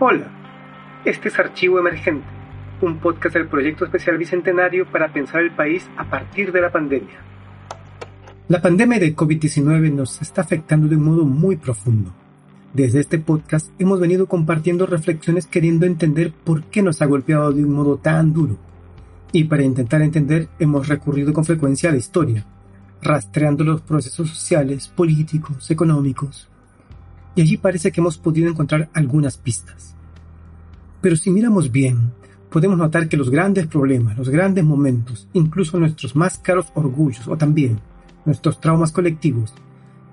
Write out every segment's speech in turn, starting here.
Hola, este es Archivo Emergente, un podcast del Proyecto Especial Bicentenario para pensar el país a partir de la pandemia. La pandemia de COVID-19 nos está afectando de un modo muy profundo. Desde este podcast hemos venido compartiendo reflexiones queriendo entender por qué nos ha golpeado de un modo tan duro. Y para intentar entender hemos recurrido con frecuencia a la historia, rastreando los procesos sociales, políticos, económicos, y allí parece que hemos podido encontrar algunas pistas. Pero si miramos bien, podemos notar que los grandes problemas, los grandes momentos, incluso nuestros más caros orgullos o también nuestros traumas colectivos,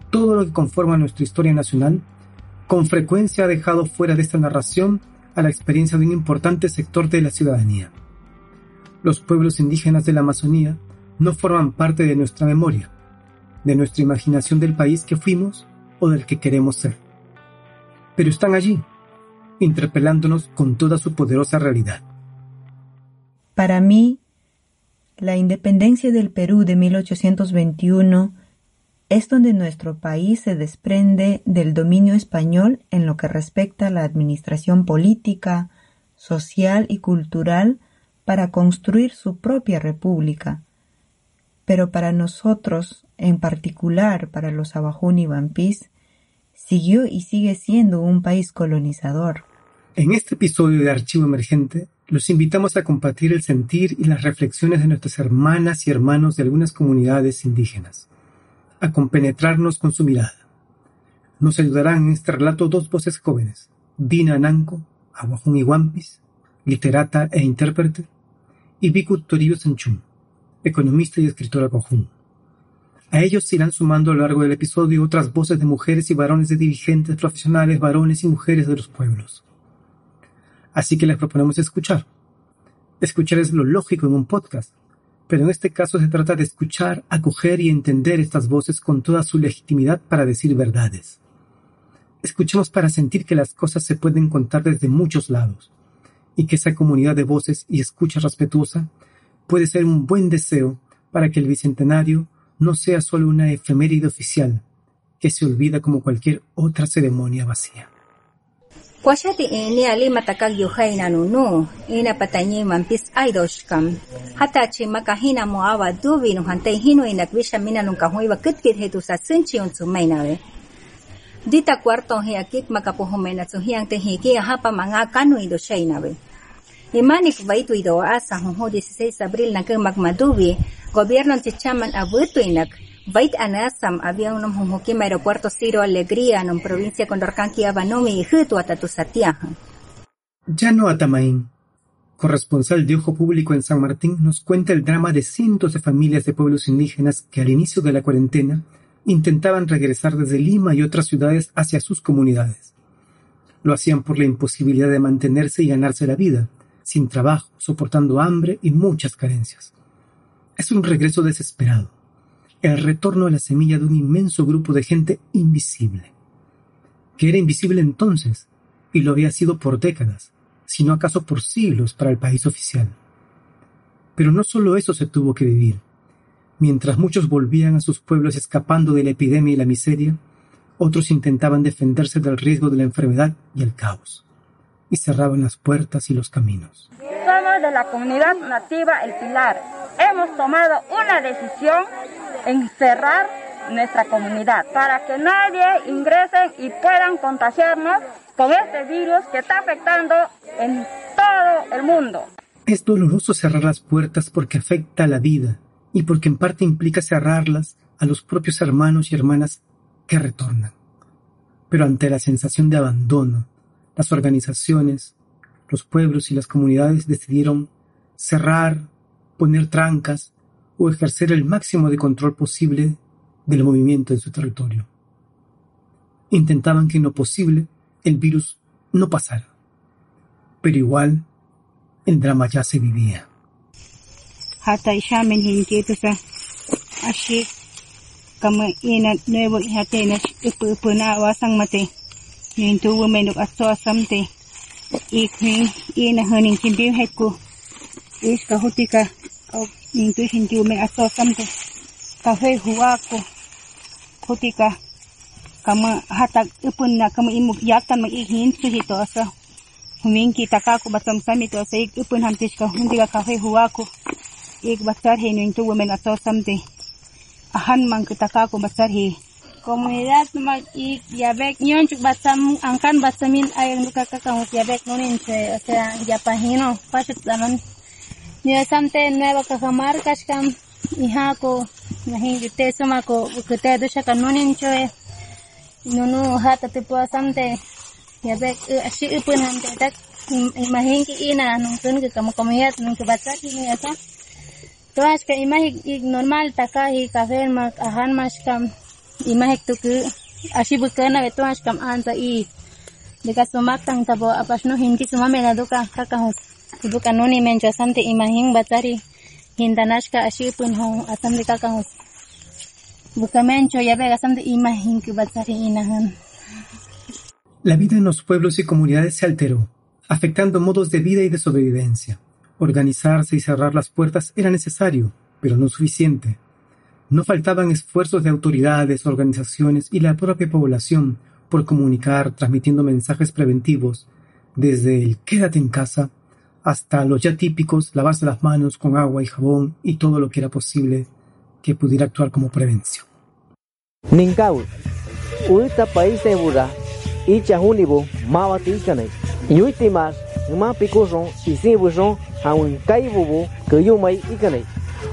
todo lo que conforma nuestra historia nacional, con frecuencia ha dejado fuera de esta narración a la experiencia de un importante sector de la ciudadanía. Los pueblos indígenas de la Amazonía no forman parte de nuestra memoria, de nuestra imaginación del país que fuimos o del que queremos ser pero están allí, interpelándonos con toda su poderosa realidad. Para mí, la independencia del Perú de 1821 es donde nuestro país se desprende del dominio español en lo que respecta a la administración política, social y cultural para construir su propia república. Pero para nosotros, en particular para los Abajún y Vampís, siguió y sigue siendo un país colonizador. En este episodio de Archivo Emergente, los invitamos a compartir el sentir y las reflexiones de nuestras hermanas y hermanos de algunas comunidades indígenas, a compenetrarnos con su mirada. Nos ayudarán en este relato dos voces jóvenes, Dina Ananco, Aguajún Iguampis, literata e intérprete, y Vicu Toribio Sanchún, economista y escritora cojún. A ellos se irán sumando a lo largo del episodio otras voces de mujeres y varones de dirigentes profesionales, varones y mujeres de los pueblos. Así que les proponemos escuchar. Escuchar es lo lógico en un podcast, pero en este caso se trata de escuchar, acoger y entender estas voces con toda su legitimidad para decir verdades. Escuchemos para sentir que las cosas se pueden contar desde muchos lados, y que esa comunidad de voces y escucha respetuosa puede ser un buen deseo para que el Bicentenario no sea solo una efeméride oficial que se olvida como cualquier otra ceremonia vacía. Kwashati ini ali matakag yuhay na nunu, ina patanyi mampis aidoshkam. Hatachi makahina mo awa dubi no hantay hino inakwisha mina nung kahoy wa kitkit hetu sa sinchi. Dita kwarto hiyakik makapuhumay na suhiyang tehiki hapa mga kanu ido siya nawe. Imanik ido asa hunho 16 Abril na kang gobierno chichaman abutuinak, bait anasam había un aeropuerto Ciro Alegría en provincia Condorcanqui Abanomi y Hutu Atatusatiaja. Llano Atamaín, corresponsal de Ojo Público en San Martín, nos cuenta el drama de cientos de familias de pueblos indígenas que al inicio de la cuarentena intentaban regresar desde Lima y otras ciudades hacia sus comunidades. Lo hacían por la imposibilidad de mantenerse y ganarse la vida, sin trabajo, soportando hambre y muchas carencias. Es un regreso desesperado, el retorno a la semilla de un inmenso grupo de gente invisible, que era invisible entonces y lo había sido por décadas, si no acaso por siglos para el país oficial. Pero no solo eso se tuvo que vivir. Mientras muchos volvían a sus pueblos escapando de la epidemia y la miseria, otros intentaban defenderse del riesgo de la enfermedad y el caos, y cerraban las puertas y los caminos. Somos de la comunidad nativa El Pilar. Hemos tomado una decisión en cerrar nuestra comunidad para que nadie ingrese y puedan contagiarnos con este virus que está afectando en todo el mundo. Es doloroso cerrar las puertas porque afecta a la vida y porque en parte implica cerrarlas a los propios hermanos y hermanas que retornan. Pero ante la sensación de abandono, las organizaciones, los pueblos y las comunidades decidieron cerrar, poner trancas o ejercer el máximo de control posible del movimiento en su territorio. Intentaban que en lo posible el virus no pasara. Pero igual, el drama ya se vivía. o minti hindi ume aso samto kafe hua ko kutika kama hatag ipun na kama imog yatan mag ihin su hito aso huminki taka ko basam sami to sa ik ipun hamtis ka hindi ka kafe hua ik basar he nung women ume aso samte ahan mang kita basar he komunidad mag ik yabek nyon chuk batam angkan basamin ayang nukakakamuk yabek nunin sa yapahino pasit naman samte nueva Cajamarca kam ihako nahin te suma ko kute dusha kanunin choe nunu hata tipo samte ya bek ashi upun hamte tak imahin ki ina nungsun ki kamu kamiyat nung ki baca ki ni asa तो आज का इमा ही नॉर्मल तका ही काफे मक आहान माश कम इमा ही तो कि अशी बुकना तो आज कम आंसा ई देखा सुमाक तंग तबो अपशनो हिंदी सुमा मेला दो का का कहूँ La vida en los pueblos y comunidades se alteró, afectando modos de vida y de sobrevivencia. Organizarse y cerrar las puertas era necesario, pero no suficiente. No faltaban esfuerzos de autoridades, organizaciones y la propia población por comunicar, transmitiendo mensajes preventivos, desde el quédate en casa hasta los ya típicos lavarse las manos con agua y jabón y todo lo que era posible que pudiera actuar como prevención. Ninkau, uita país de Buda, icha hunibu, mawati ikanai, yuitimas, ma pikuson, isibuson, haun kaibubu, kuyumai ikanai.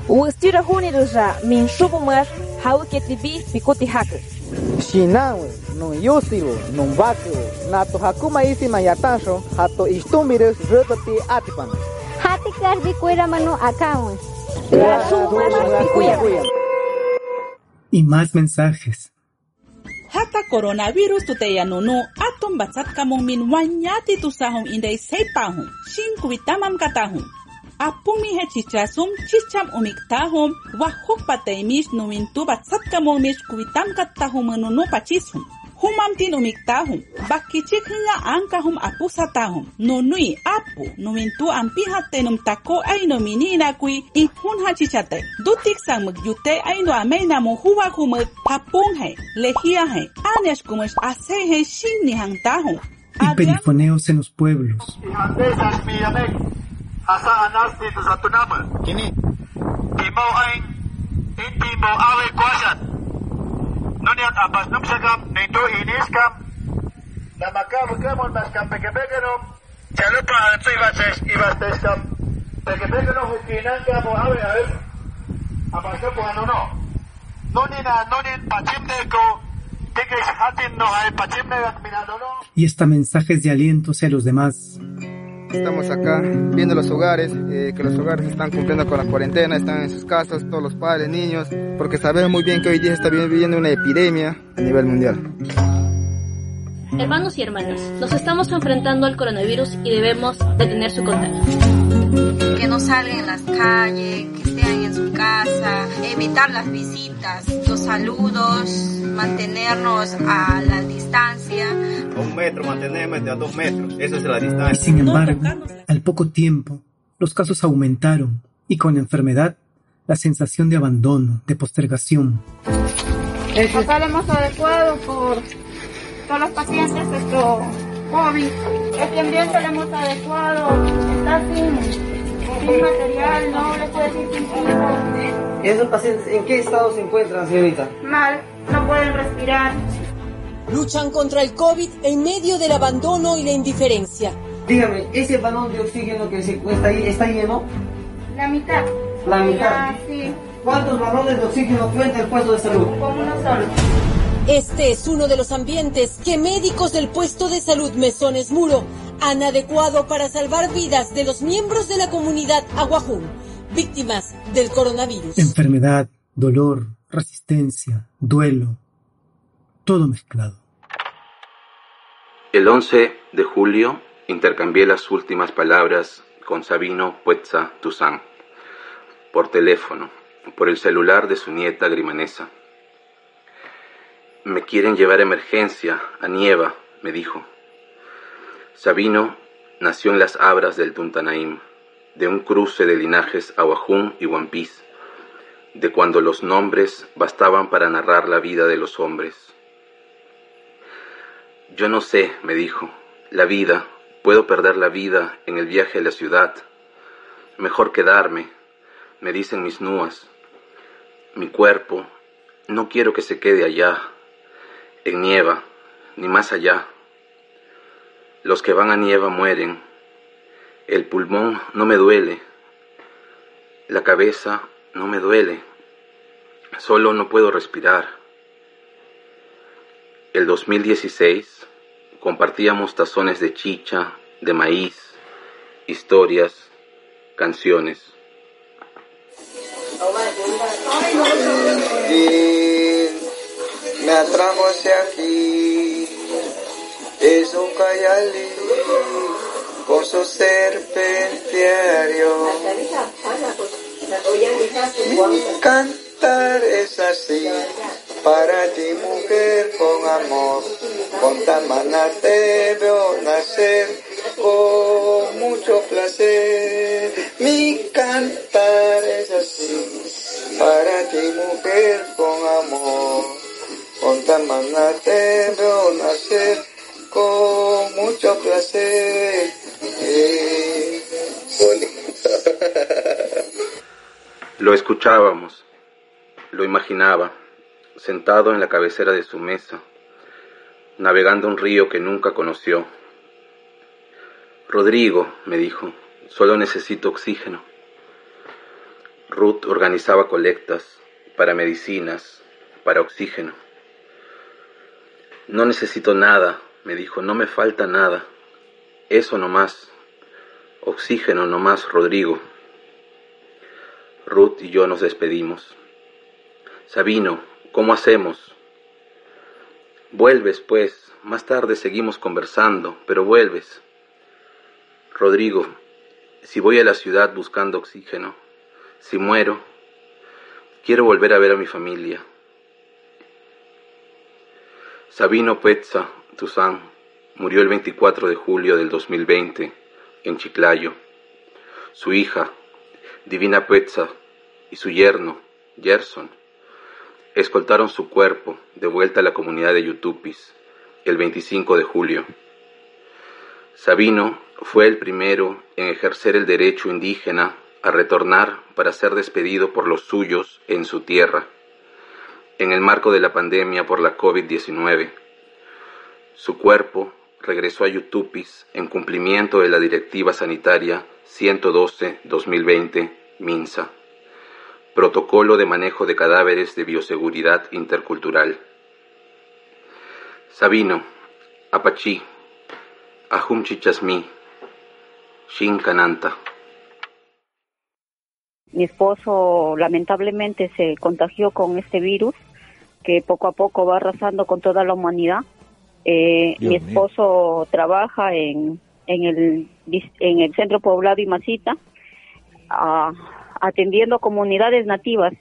Ustira huniruja, min shubumas, hau ketibi, pikuti hake. Shinawe, no yusibu, no vaku, nato hakuma isima yatasho, hato istumirus, rutati atipan. Hati karbi kuira manu akaun. Y más mensajes. Hata coronavirus tuteya nunu atom batsat kamong min wanyati tusahong inday seipahong shin kuitamam katahong. apumi he chichasum chicham umiktahum wahuk pataimish nuwintu batsatkamamumish kuitam kattahum nunu pachisum humam tin umiktahum bakkichik hinga ankahum apusatahum nonui apu nuwintu ampihatenum tako ainomininakui ihun hachichate dutik sanmuk yute aino ameinamu huwakumek papunhe lehiahe aneshkumesh asehe shinni hantahum y perifoneos en los pueblos. Asa anas dito sa tunama. Kini. Inti awe. Nuniat num inis kam. Kamon mas kam kam. Hukinan awe awe. No. Nunin nunin minano no. Y esta mensajes de aliento hacia los demás. Estamos acá viendo los hogares, eh, que los hogares están cumpliendo con la cuarentena, están en sus casas, todos los padres, niños, porque sabemos muy bien que hoy día está viviendo una epidemia a nivel mundial. Hermanos y hermanas, nos estamos enfrentando al coronavirus y debemos detener su contagio. Que no salgan en las calles, que estén en su casa, evitar las visitas, los saludos, mantenernos a la distancia. Un metro, mantenerme de a dos metros, eso es la distancia. Y sin embargo, al poco tiempo, los casos aumentaron y con la enfermedad, la sensación de abandono, de postergación. Acá lo hemos adecuado por todos los pacientes nuestro COVID. Este ambiente lo hemos adecuado, está sin, sin material, no le puede decir sin piso. ¿Esos pacientes en qué estado se encuentran, señorita? Mal, no pueden respirar. Luchan contra el COVID en medio del abandono y la indiferencia. Dígame, ¿ese balón de oxígeno que se está ahí está lleno? La mitad. La mitad. Ah, sí. ¿Cuántos balones de oxígeno cuenta el puesto de salud? Como uno solo. Este es uno de los ambientes que médicos del puesto de salud Mesones Muro han adecuado para salvar vidas de los miembros de la comunidad Aguajún, víctimas del coronavirus. Enfermedad, dolor, resistencia, duelo, todo mezclado. El 11 de julio intercambié las últimas palabras con Sabino Puetza Tuzán por teléfono, por el celular de su nieta Grimanesa. Me quieren llevar emergencia, a Nieva, me dijo. Sabino nació en las abras del Tuntanaim, de un cruce de linajes Aguajún y Huampís, de cuando los nombres bastaban para narrar la vida de los hombres. Yo no sé, me dijo, la vida, puedo perder la vida en el viaje a la ciudad. Mejor quedarme, me dicen mis núas. Mi cuerpo, no quiero que se quede allá, en nieva, ni más allá. Los que van a nieva mueren. El pulmón no me duele. La cabeza no me duele. Solo no puedo respirar. El 2016 compartíamos tazones de chicha, de maíz, historias, canciones. Me atrajo hacia aquí, es un cayalí con su serpentiario. Mi cantar es así, para ti mujer con amor, con tamana te veo nacer, con mucho placer. Mi cantar es así, para ti mujer con amor, veo nacer, con mucho placer. Lo escuchábamos, lo imaginaba, sentado en la cabecera de su mesa, navegando un río que nunca conoció. Rodrigo, me dijo, solo necesito oxígeno. Ruth organizaba colectas para medicinas, para oxígeno. No necesito nada, me dijo, no me falta nada. Eso nomás. Oxígeno nomás, Rodrigo. Ruth y yo nos despedimos. Sabino, ¿cómo hacemos? Vuelves, pues. Más tarde seguimos conversando, pero vuelves. Rodrigo, si voy a la ciudad buscando oxígeno, si muero, quiero volver a ver a mi familia. Sabino Petza Tuzán murió el 24 de julio del 2020 en Chiclayo. Su hija, Divina Petza, y su yerno, Gerson, escoltaron su cuerpo de vuelta a la comunidad de Yutupis el 25 de julio. Sabino fue el primero en ejercer el derecho indígena a retornar para ser despedido por los suyos en su tierra, en el marco de la pandemia por la COVID-19. Su cuerpo regresó a Yutupis en cumplimiento de la Directiva Sanitaria 112-2020 MINSA, Protocolo de Manejo de Cadáveres de Bioseguridad Intercultural. Sabino, Apachi, Ajumchichasmi, Shinkananta. Mi esposo lamentablemente se contagió con este virus que poco a poco va arrasando con toda la humanidad. Eh, mi esposo trabaja en, en, el, en el centro poblado Imasita, uh, atendiendo comunidades nativas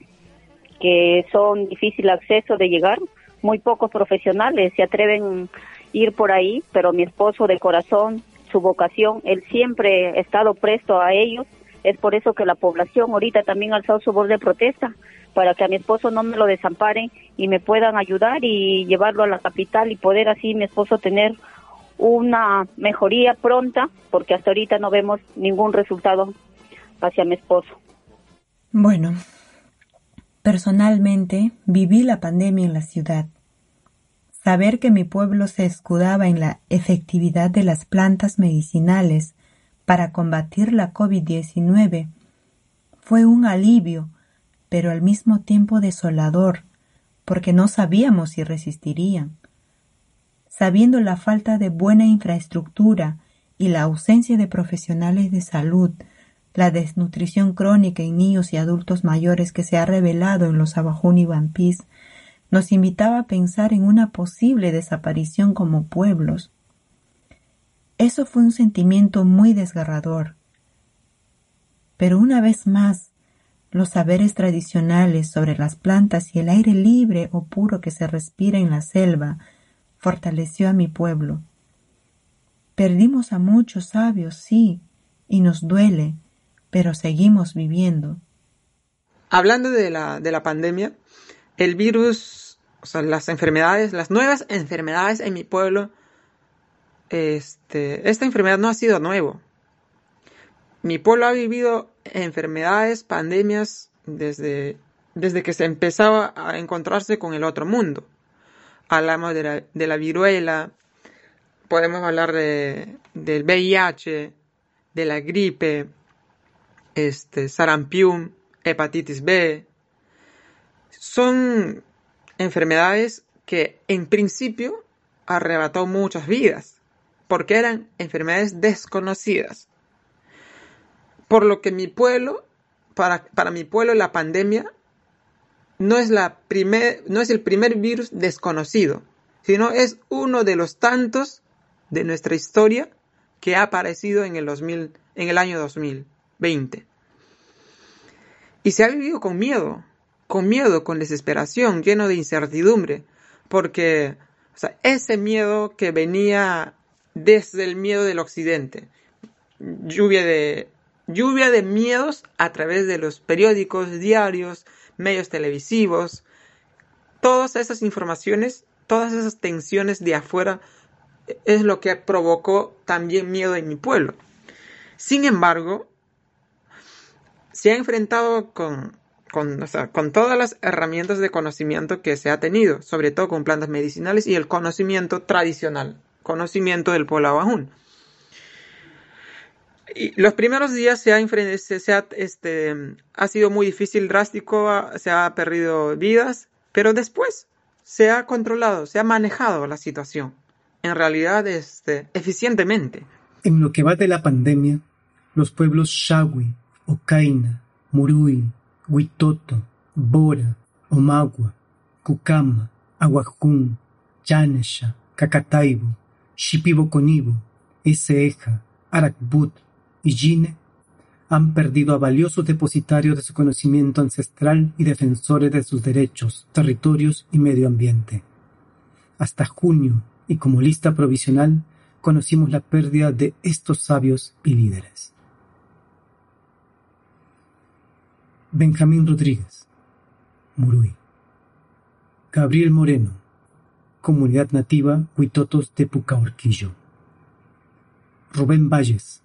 que son difícil acceso de llegar. Muy pocos profesionales se atreven a ir por ahí, pero mi esposo de corazón, su vocación, él siempre ha estado presto a ellos. Es por eso que la población ahorita también ha alzado su voz de protesta para que a mi esposo no me lo desamparen y me puedan ayudar y llevarlo a la capital y poder así mi esposo tener una mejoría pronta, porque hasta ahorita no vemos ningún resultado hacia mi esposo. Bueno, personalmente viví la pandemia en la ciudad. Saber que mi pueblo se escudaba en la efectividad de las plantas medicinales para combatir la COVID-19 fue un alivio, pero al mismo tiempo desolador, porque no sabíamos si resistirían. Sabiendo la falta de buena infraestructura y la ausencia de profesionales de salud, la desnutrición crónica en niños y adultos mayores que se ha revelado en los Abajún y nos invitaba a pensar en una posible desaparición como pueblos. Eso fue un sentimiento muy desgarrador. Pero una vez más, los saberes tradicionales sobre las plantas y el aire libre o puro que se respira en la selva fortaleció a mi pueblo. Perdimos a muchos sabios, sí, y nos duele, pero seguimos viviendo. Hablando de la, de la pandemia, el virus, o sea, las enfermedades, las nuevas enfermedades en mi pueblo, este, esta enfermedad no ha sido nuevo. Mi pueblo ha vivido enfermedades, pandemias, desde, desde que se empezaba a encontrarse con el otro mundo. Hablamos de la, viruela, podemos hablar de, del VIH, de la gripe, este, sarampión, hepatitis B. Son enfermedades que en principio arrebató muchas vidas, porque eran enfermedades desconocidas. Por lo que mi pueblo, para, para mi pueblo la pandemia no es, la primer, no es el primer virus desconocido, sino es uno de los tantos de nuestra historia que ha aparecido en el, 2000, en el año 2020. Y se ha vivido con miedo, con miedo, con desesperación, lleno de incertidumbre, porque ese miedo que venía desde el miedo del occidente, lluvia de, lluvia de miedos a través de los periódicos, diarios, medios televisivos, todas esas informaciones, todas esas tensiones de afuera es lo que provocó también miedo en mi pueblo. Sin embargo, se ha enfrentado con, con, con, todas las herramientas de conocimiento que se ha tenido, sobre todo con plantas medicinales y el conocimiento tradicional, conocimiento del pueblo abajún. Y los primeros días se ha, se ha, este, ha sido muy difícil, drástico, se ha perdido vidas, pero después se ha controlado, se ha manejado la situación en realidad este, eficientemente. En lo que va de la pandemia, los pueblos Shawi, Ocaina, Murui, Huitoto, Bora, Omagua, Cucama, Aguajún, Yanesha, Cacataibo, Shipiboconibo, Eseja, Arakbut y Yine han perdido a valiosos depositarios de su conocimiento ancestral y defensores de sus derechos, territorios y medio ambiente. Hasta junio y como lista provisional conocimos la pérdida de estos sabios y líderes. Benjamín Rodríguez, Murui. Gabriel Moreno, Comunidad Nativa Huitotos de Pucaorquillo. Rubén Valles,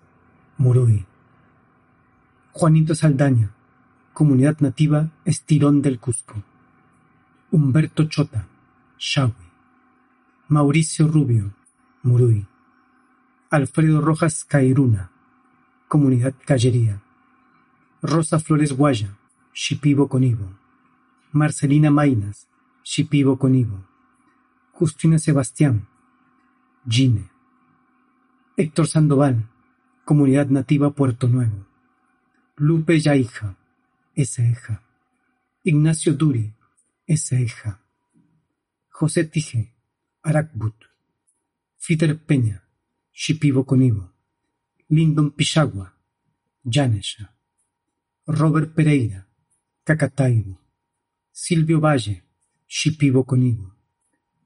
Murui. Juanito Saldaña, Comunidad Nativa Estirón del Cusco. Humberto Chota, Shawi. Mauricio Rubio, Murui. Alfredo Rojas Cairuna, Comunidad Callería. Rosa Flores Guaya, Shipibo Conibo. Marcelina Mainas, Shipibo Conibo. Justina Sebastián, Gine. Héctor Sandoval, Comunidad Nativa Puerto Nuevo. Lupe Yaija, Eseja. Ignacio Duri, Eseja. José Tije, Arakbut, Fiter Peña, Shipibo Conibo, Lindon Pichagua, Yanesha, Robert Pereira, Cacataibo, Silvio Valle, Shipibo Conibo,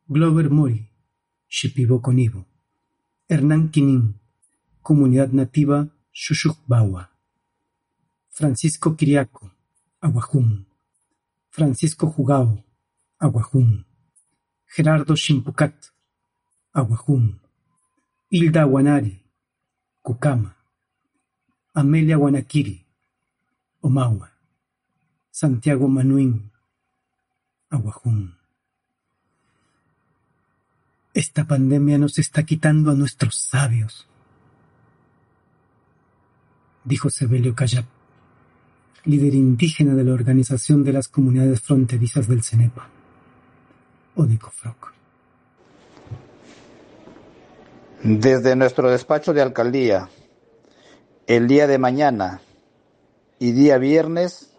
Glover Mori, Shipibo Conibo, Hernán Quinín, Comunidad Nativa Xuxucbawa, Francisco Quiriaco, Aguajún, Francisco Jugao, Aguajún, Gerardo Shimpucat, Aguajún, Hilda Guanari, Cucama, Amelia Guanaquiri, Omagua, Santiago Manuín, Aguajún. Esta pandemia nos está quitando a nuestros sabios, dijo Sebelio Cayap, líder indígena de la Organización de las Comunidades Fronterizas del CENEPA. Desde nuestro despacho de alcaldía, el día de mañana y día viernes,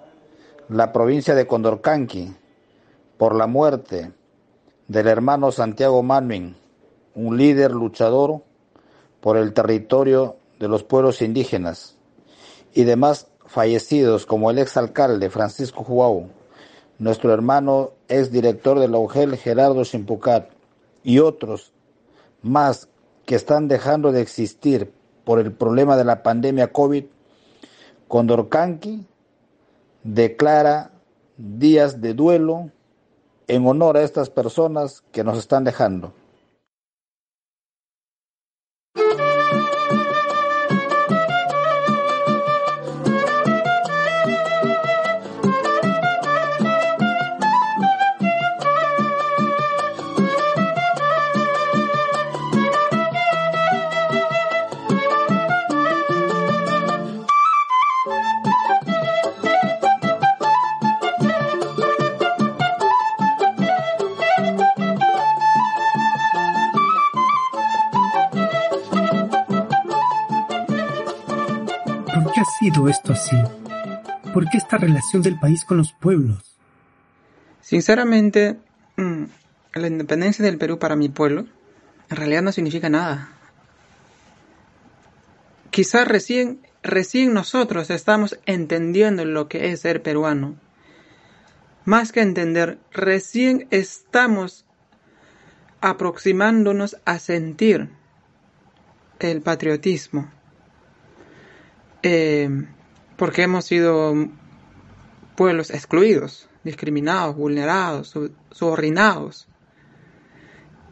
la provincia de Condorcanqui, por la muerte del hermano Santiago Manuin, un líder luchador por el territorio de los pueblos indígenas y demás fallecidos como el exalcalde Francisco Juau, nuestro hermano ex director de la UGEL Gerardo Simpucat y otros más que están dejando de existir por el problema de la pandemia COVID, Condorcanqui declara días de duelo en honor a estas personas que nos están dejando. Sido esto así? ¿Por qué esta relación del país con los pueblos? Sinceramente, mm, la independencia del Perú para mi pueblo en realidad no significa nada. Quizás recién, recién nosotros estamos entendiendo lo que es ser peruano. Más que entender, recién estamos aproximándonos a sentir el patriotismo. Eh, porque hemos sido pueblos excluidos, discriminados, vulnerados, subordinados.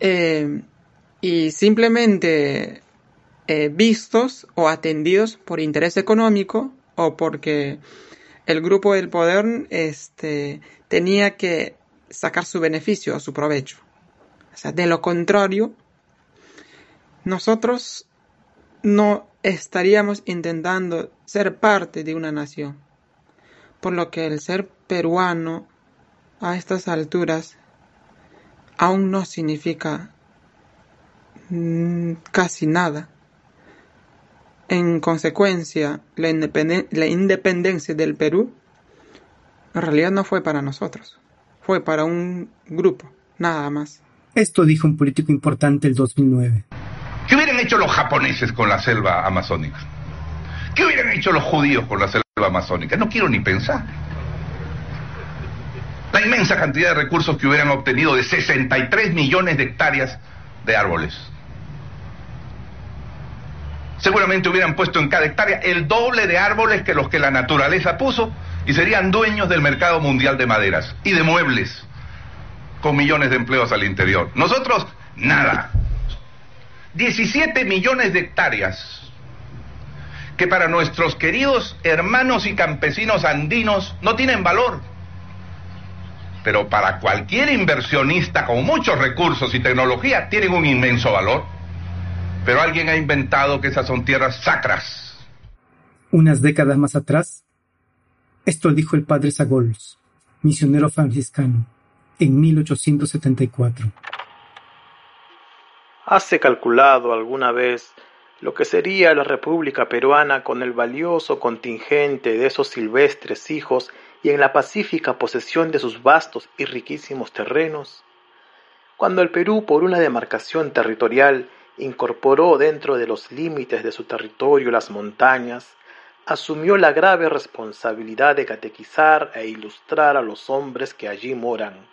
Eh, y simplemente eh, vistos o atendidos por interés económico o porque el grupo del poder este, tenía que sacar su beneficio o su provecho. O sea, de lo contrario, nosotros no estaríamos intentando ser parte de una nación. Por lo que el ser peruano a estas alturas aún no significa mm, casi nada. En consecuencia, la, la, independencia del Perú en realidad no fue para nosotros, fue para un grupo, nada más. Esto dijo un político importante el 2009. ¿Qué hubieran hecho los japoneses con la selva amazónica? ¿Qué hubieran hecho los judíos con la selva amazónica? No quiero ni pensar. La inmensa cantidad de recursos que hubieran obtenido de 63 millones de hectáreas de árboles. Seguramente hubieran puesto en cada hectárea el doble de árboles que los que la naturaleza puso y serían dueños del mercado mundial de maderas y de muebles, con millones de empleos al interior. Nosotros, nada. 17 millones de hectáreas que para nuestros queridos hermanos y campesinos andinos no tienen valor. Pero para cualquier inversionista con muchos recursos y tecnología tienen un inmenso valor. Pero alguien ha inventado que esas son tierras sacras. Unas décadas más atrás, esto dijo el padre Sagols, misionero franciscano, en 1874. ¿Hace calculado alguna vez lo que sería la República Peruana con el valioso contingente de esos silvestres hijos y en la pacífica posesión de sus vastos y riquísimos terrenos? Cuando el Perú, por una demarcación territorial, incorporó dentro de los límites de su territorio las montañas, asumió la grave responsabilidad de catequizar e ilustrar a los hombres que allí moran.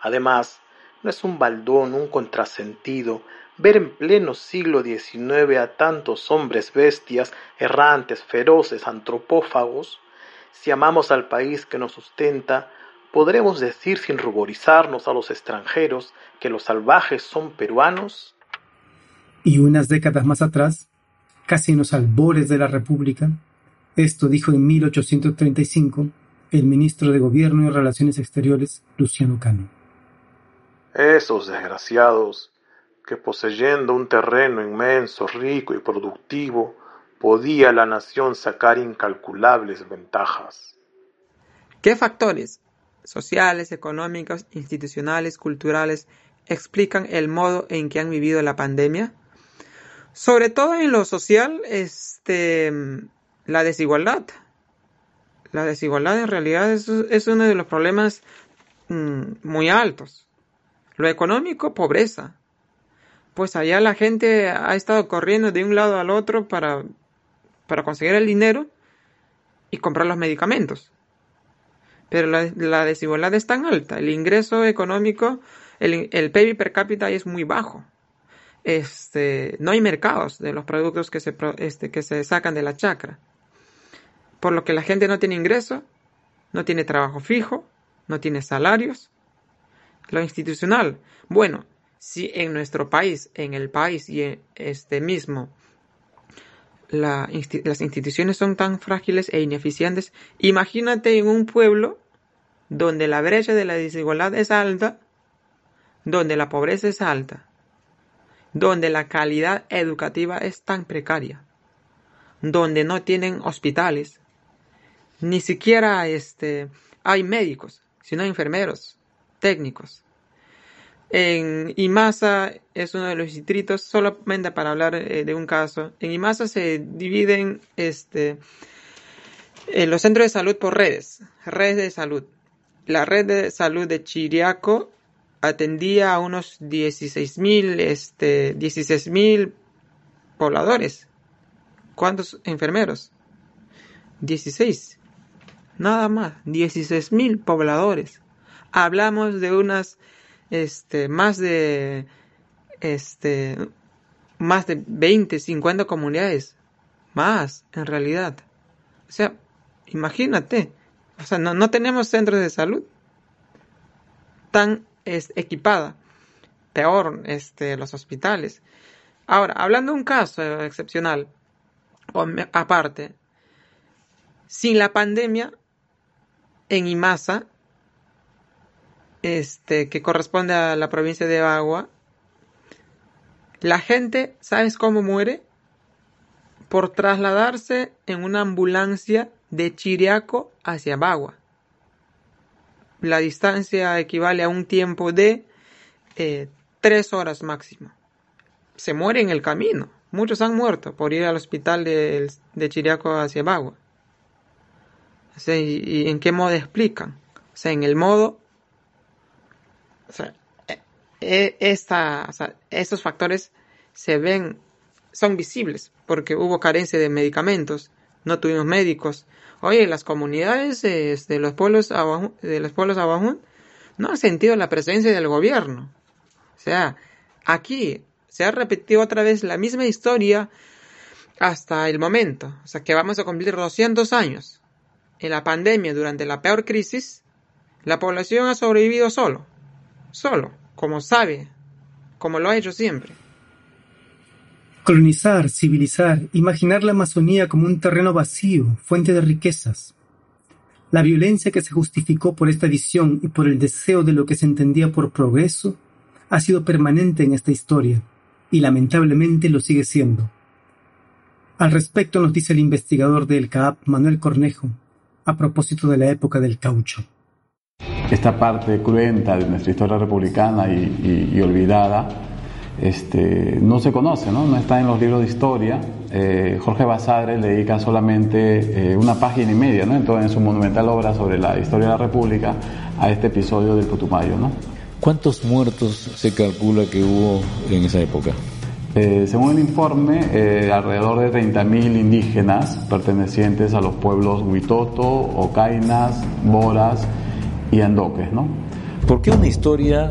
Además, no es un baldón, un contrasentido, ver en pleno siglo XIX a tantos hombres bestias, errantes, feroces, antropófagos. Si amamos al país que nos sustenta, podremos decir sin ruborizarnos a los extranjeros que los salvajes son peruanos. Y unas décadas más atrás, casi en los albores de la República, esto dijo en 1835 el ministro de Gobierno y Relaciones Exteriores, Luciano Cano. Esos desgraciados que poseyendo un terreno inmenso, rico y productivo, podía la nación sacar incalculables ventajas. ¿Qué factores sociales, económicos, institucionales, culturales explican el modo en que han vivido la pandemia? Sobre todo en lo social, este, la desigualdad. La desigualdad en realidad es, es uno de los problemas mm, muy altos lo económico, pobreza. pues allá la gente ha estado corriendo de un lado al otro para, para conseguir el dinero y comprar los medicamentos. Pero la, desigualdad es tan alta, el ingreso económico, el, el PIB per cápita es muy bajo. Este, no hay mercados de los productos que se, este, que se sacan de la chacra. Por lo que la gente no tiene ingreso, no tiene trabajo fijo, no tiene salarios. Lo institucional, bueno, si en nuestro país, en el país y en este mismo, las instituciones son tan frágiles e ineficientes, imagínate en un pueblo donde la brecha de la desigualdad es alta, donde la pobreza es alta, donde la calidad educativa es tan precaria, donde no tienen hospitales, ni siquiera este, hay médicos, sino enfermeros, técnicos. En Imasa es uno de los distritos, solamente para hablar eh, de un caso, en Imasa se dividen este, los centros de salud por redes, redes de salud. La red de salud de Chiriaco atendía a unos 16.000 este, 16 pobladores. ¿Cuántos enfermeros? 16. Nada más, 16.000 pobladores. Hablamos de unas este, más de, este, más de 20, 50 comunidades, más en realidad. O sea, imagínate, o sea, no, no tenemos centros de salud tan es, equipada, peor este, los hospitales. Ahora, hablando de un caso excepcional, aparte, sin la pandemia, en Imasa este, que corresponde a la provincia de Bagua, la gente, ¿sabes cómo muere? Por trasladarse en una ambulancia de Chiriaco hacia Bagua. La distancia equivale a un tiempo de eh, tres horas máximo. Se muere en el camino. Muchos han muerto por ir al hospital de, Chiriaco hacia Bagua. ¿Y en qué modo explican? O sea, en el modo sea, e, e, esta, estos factores se ven, son visibles porque hubo carencia de medicamentos, no tuvimos médicos. Oye, las comunidades de los pueblos de los pueblos abajo no han sentido la presencia del gobierno. O sea, aquí se ha repetido otra vez la misma historia hasta el momento. O sea, que vamos a cumplir 200 años. En la pandemia, durante la peor crisis, la población ha sobrevivido solo solo, como sabe, como lo ha hecho siempre. Colonizar, civilizar, imaginar la Amazonía como un terreno vacío, fuente de riquezas. La violencia que se justificó por esta visión y por el deseo de lo que se entendía por progreso ha sido permanente en esta historia y lamentablemente lo sigue siendo. Al respecto nos dice el investigador del CAAP, Manuel Cornejo, a propósito de la época del caucho esta parte cruenta de nuestra historia republicana y, olvidada este, no se conoce, ¿no? no está en los libros de historia. Eh, Jorge Basadre le dedica solamente eh, una página y media ¿no? Entonces, en su monumental obra sobre la historia de la República a este episodio del Putumayo. ¿no? ¿Cuántos muertos se calcula que hubo en esa época? Eh, según el informe, alrededor de 30.000 indígenas pertenecientes a los pueblos Huitoto, Ocainas, Boras, y Andoques, ¿no? ¿Por qué una historia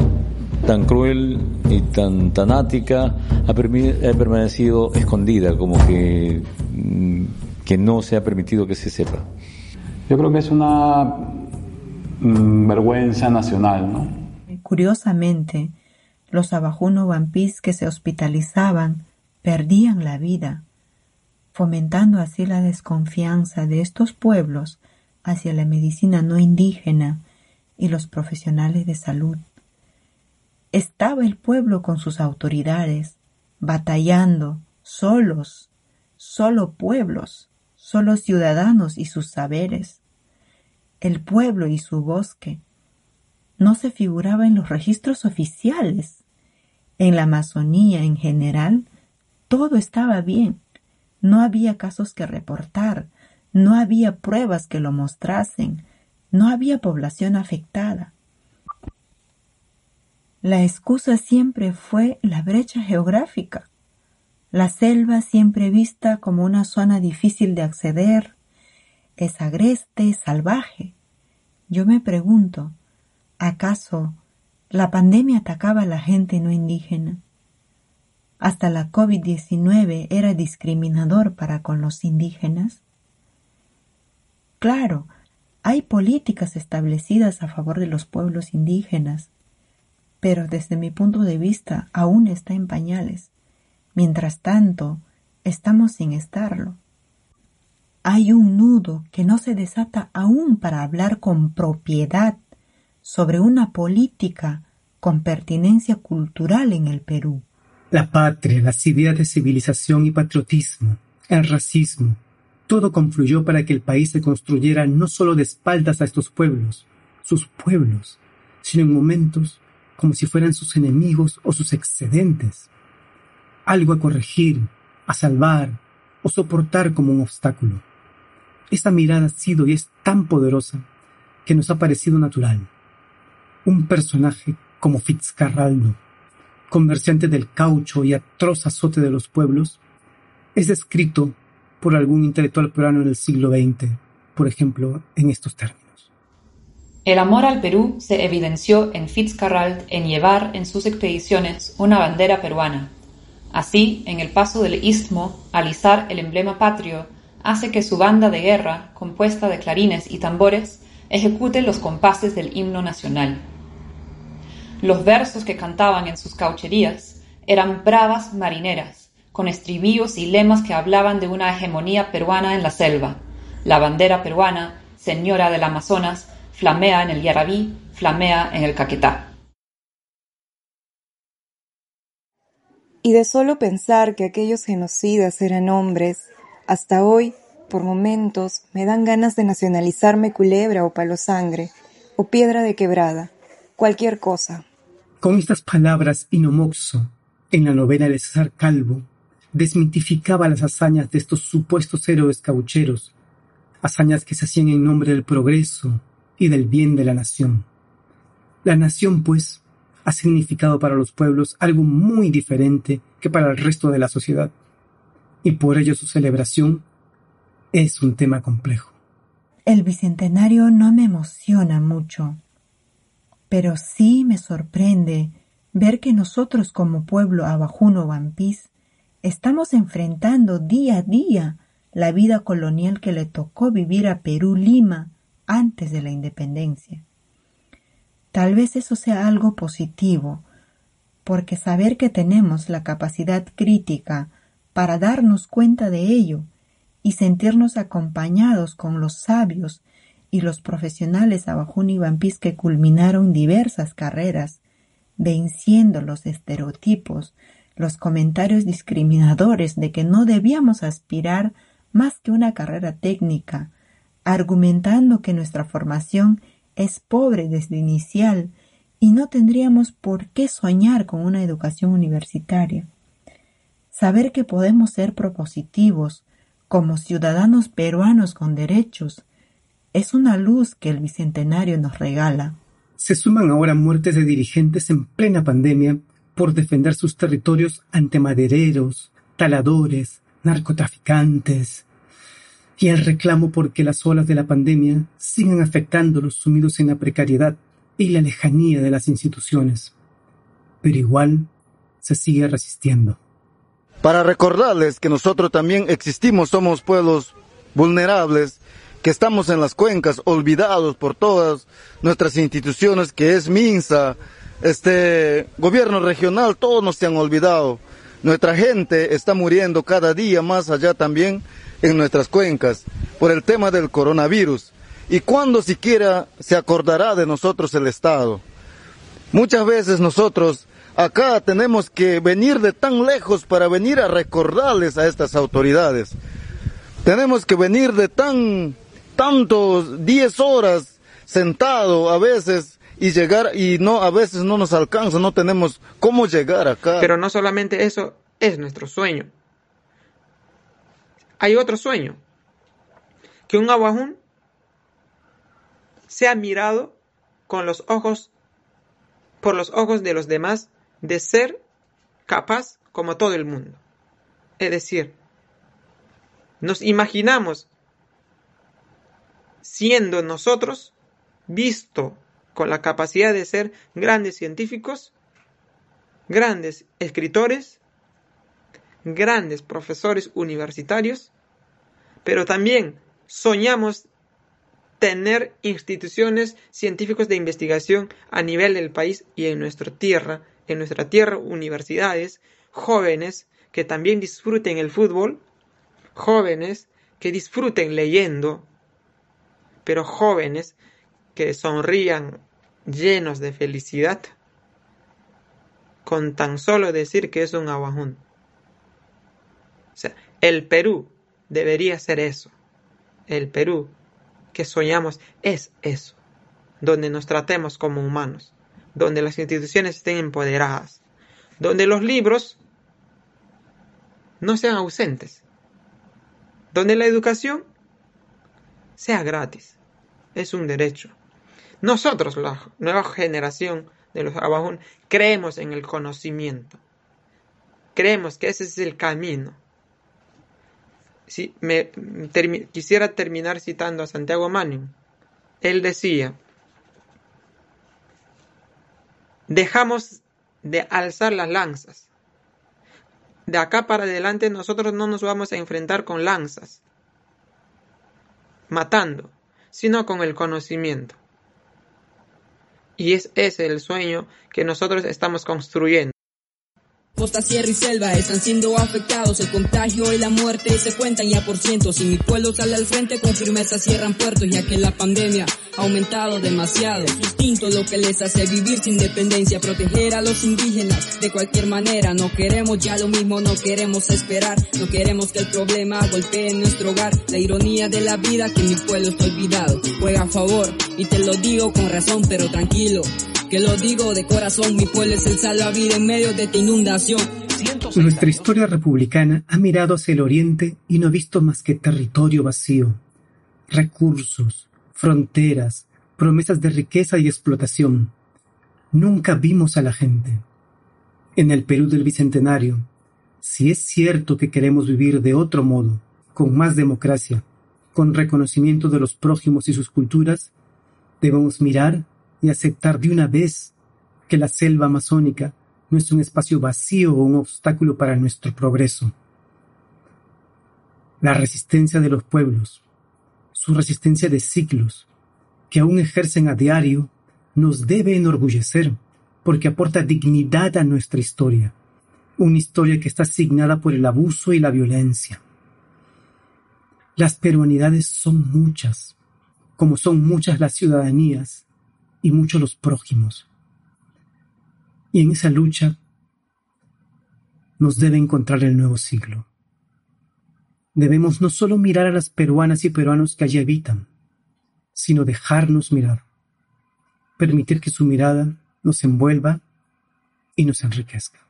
tan cruel y tan tanática ha, permanecido escondida, como que, mm, que no se ha permitido que se sepa? Yo creo que es una mm, vergüenza nacional, ¿no? Curiosamente, los abajuno vampís que se hospitalizaban perdían la vida, fomentando así la desconfianza de estos pueblos hacia la medicina no indígena y los profesionales de salud. Estaba el pueblo con sus autoridades, batallando, solos, solo pueblos, solo ciudadanos y sus saberes. El pueblo y su bosque no se figuraba en los registros oficiales. En la Amazonía en general, todo estaba bien. No había casos que reportar, no había pruebas que lo mostrasen, no había población afectada. la excusa siempre fue la brecha geográfica. La selva siempre vista como una zona difícil de acceder, es agreste, salvaje. Yo me pregunto, ¿acaso la pandemia atacaba a la gente no indígena? Hasta la COVID-19 era discriminador para con los indígenas. Claro, hay políticas establecidas a favor de los pueblos indígenas, pero desde mi punto de vista aún está en pañales. Mientras tanto, estamos sin estarlo. Hay un nudo que no se desata aún para hablar con propiedad sobre una política con pertinencia cultural en el Perú. La patria, las ideas de civilización y patriotismo, el racismo, todo confluyó para que el país se construyera no solo de espaldas a estos pueblos, sus pueblos, sino en momentos como si fueran sus enemigos o sus excedentes. Algo a corregir, a salvar o soportar como un obstáculo. Esa mirada ha sido y es tan poderosa que nos ha parecido natural. Un personaje como Fitzcarraldo, comerciante del caucho y atroz azote de los pueblos, es descrito por algún intelectual peruano en el siglo XX, por ejemplo, en estos términos. El amor al Perú se evidenció en Fitzcarrald en llevar en sus expediciones una bandera peruana. Así, en el paso del istmo, alisar el emblema patrio hace que su banda de guerra, compuesta de clarines y tambores, ejecute los compases del himno nacional. Los versos que cantaban en sus caucherías eran bravas marineras, con estribillos y lemas que hablaban de una hegemonía peruana en la selva. La bandera peruana, señora del Amazonas, flamea en el Yarabí, flamea en el Caquetá. Y de solo pensar que aquellos genocidas eran hombres, hasta hoy, por momentos, me dan ganas de nacionalizarme culebra o palo sangre, o piedra de quebrada, cualquier cosa. Con estas palabras, Inomoxo, en la novela de César Calvo, desmitificaba las hazañas de estos supuestos héroes caucheros, hazañas que se hacían en nombre del progreso y del bien de la nación. La nación, pues, ha significado para los pueblos algo muy diferente que para el resto de la sociedad y por ello su celebración es un tema complejo. El bicentenario no me emociona mucho, pero sí me sorprende ver que nosotros como pueblo abajuno vampís estamos enfrentando día a día la vida colonial que le tocó vivir a Perú Lima antes de la independencia. Tal vez eso sea algo positivo, porque saber que tenemos la capacidad crítica para darnos cuenta de ello y sentirnos acompañados con los sabios y los profesionales Abajún y Vampis que culminaron diversas carreras, venciendo los estereotipos, los comentarios discriminadores de que no debíamos aspirar más que una carrera técnica, argumentando que nuestra formación es pobre desde inicial y no tendríamos por qué soñar con una educación universitaria. Saber que podemos ser propositivos como ciudadanos peruanos con derechos es una luz que el Bicentenario nos regala. Se suman ahora muertes de dirigentes en plena pandemia por defender sus territorios ante madereros, taladores, narcotraficantes, y el reclamo por que las olas de la pandemia sigan afectando a los sumidos en la precariedad y la lejanía de las instituciones. Pero igual se sigue resistiendo para recordarles que nosotros también existimos, somos pueblos vulnerables, que estamos en las cuencas, olvidados por todas nuestras instituciones, que es MINSA, este gobierno regional, todos nos han olvidado. Nuestra gente está muriendo cada día más allá también en nuestras cuencas por el tema del coronavirus. ¿Y cuándo siquiera se acordará de nosotros el Estado? Muchas veces nosotros Acá tenemos que venir de tan lejos para venir a recordarles a estas autoridades. Tenemos que venir de tan, tantos, 10 horas sentado a veces y llegar y no, a veces no nos alcanza, no tenemos cómo llegar acá. Pero no solamente eso es nuestro sueño. Hay otro sueño. Que un aguajún sea mirado con los ojos por los ojos de los demás de ser capaz como todo el mundo. Es decir, nos imaginamos siendo nosotros visto con la capacidad de ser grandes científicos, grandes escritores, grandes profesores universitarios, pero también soñamos tener instituciones científicas de investigación a nivel del país y en nuestra tierra, en nuestra tierra universidades, jóvenes que también disfruten el fútbol, jóvenes que disfruten leyendo, pero jóvenes que sonrían llenos de felicidad con tan solo decir que es un aguajún. O sea, el Perú debería ser eso. El Perú que soñamos es eso, donde nos tratemos como humanos, donde las instituciones estén empoderadas, donde los libros no sean ausentes, donde la educación sea gratis, es un derecho. Nosotros, la nueva generación de los Abajún, creemos en el conocimiento, creemos que ese es el camino me, quisiera terminar citando a Santiago Manning. Él decía, dejamos de alzar las lanzas. De acá para adelante nosotros no nos vamos a enfrentar con lanzas, matando, sino con el conocimiento. Y es ese el sueño que nosotros estamos construyendo. Costa, sierra y selva están siendo afectados, el contagio y la muerte se cuentan ya por cientos. Si mi pueblo sale al frente con firmeza cierran puertos, ya que la pandemia ha aumentado demasiado. Distinto lo que les hace vivir sin dependencia, proteger a los indígenas de cualquier manera. No queremos ya lo mismo, no queremos esperar, no queremos que el problema golpee nuestro hogar. La ironía de la vida que mi pueblo está olvidado, juega a favor y te lo digo con razón, pero tranquilo que lo digo de corazón, mi pueblo es el salvavidas en medio de esta inundación. Nuestra historia republicana ha mirado hacia el oriente y no ha visto más que territorio vacío, recursos, fronteras, promesas de riqueza y explotación. Nunca vimos a la gente. En el Perú del Bicentenario, si es cierto que queremos vivir de otro modo, con más democracia, con reconocimiento de los prójimos y sus culturas, debemos mirar y aceptar de una vez que la selva amazónica no es un espacio vacío o un obstáculo para nuestro progreso. La resistencia de los pueblos, su resistencia de siglos, que aún ejercen a diario, nos debe enorgullecer porque aporta dignidad a nuestra historia, una historia que está asignada por el abuso y la violencia. Las peruanidades son muchas, como son muchas las ciudadanías y muchos los prójimos. Y en esa lucha nos debe encontrar el nuevo siglo. Debemos no solo mirar a las peruanas y peruanos que allí habitan, sino dejarnos mirar, permitir que su mirada nos envuelva y nos enriquezca.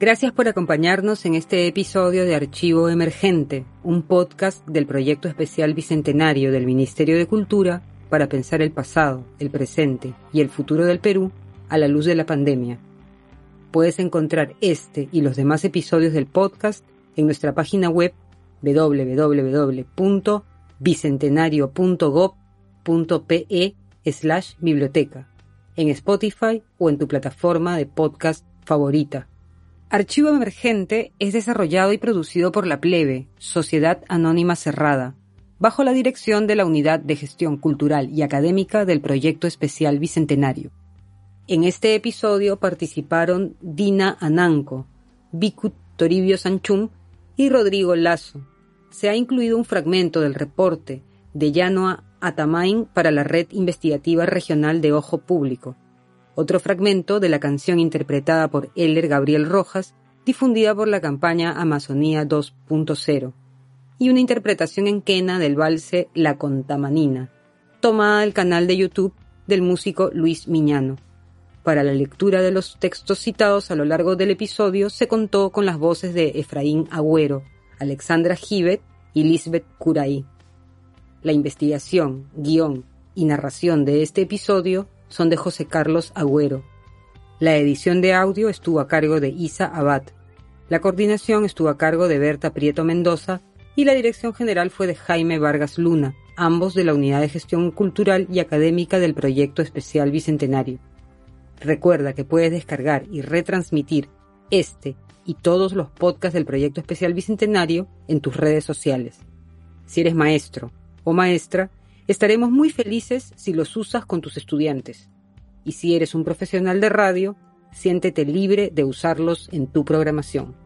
Gracias por acompañarnos en este episodio de Archivo Emergente, un podcast del proyecto especial bicentenario del Ministerio de Cultura para pensar el pasado, el presente y el futuro del Perú a la luz de la pandemia. Puedes encontrar este y los demás episodios del podcast en nuestra página web www.bicentenario.gov.pe slash biblioteca, en Spotify o en tu plataforma de podcast favorita. Archivo Emergente es desarrollado y producido por La Plebe, Sociedad Anónima Cerrada, bajo la dirección de la Unidad de Gestión Cultural y Académica del Proyecto Especial Bicentenario. En este episodio participaron Dina Ananco, Bikut Toribio Sanchum y Rodrigo Lazo. Se ha incluido un fragmento del reporte de Llanoa Atamain para la Red Investigativa Regional de Ojo Público, otro fragmento de la canción interpretada por Eller Gabriel Rojas, difundida por la campaña Amazonía 2.0 y una interpretación en quena del valse La Contamanina, tomada del canal de YouTube del músico Luis Miñano. Para la lectura de los textos citados a lo largo del episodio se contó con las voces de Efraín Agüero, Alexandra Gibet y Lisbeth Curaí. La investigación, guion y narración de este episodio son de José Carlos Agüero. La edición de audio estuvo a cargo de Isa Abad. La coordinación estuvo a cargo de Berta Prieto Mendoza y la dirección general fue de Jaime Vargas Luna, ambos de la Unidad de Gestión Cultural y Académica del Proyecto Especial Bicentenario. Recuerda que puedes descargar y retransmitir este y todos los podcasts del Proyecto Especial Bicentenario en tus redes sociales. Si eres maestro o maestra, estaremos muy felices si los usas con tus estudiantes. Y si eres un profesional de radio, siéntete libre de usarlos en tu programación.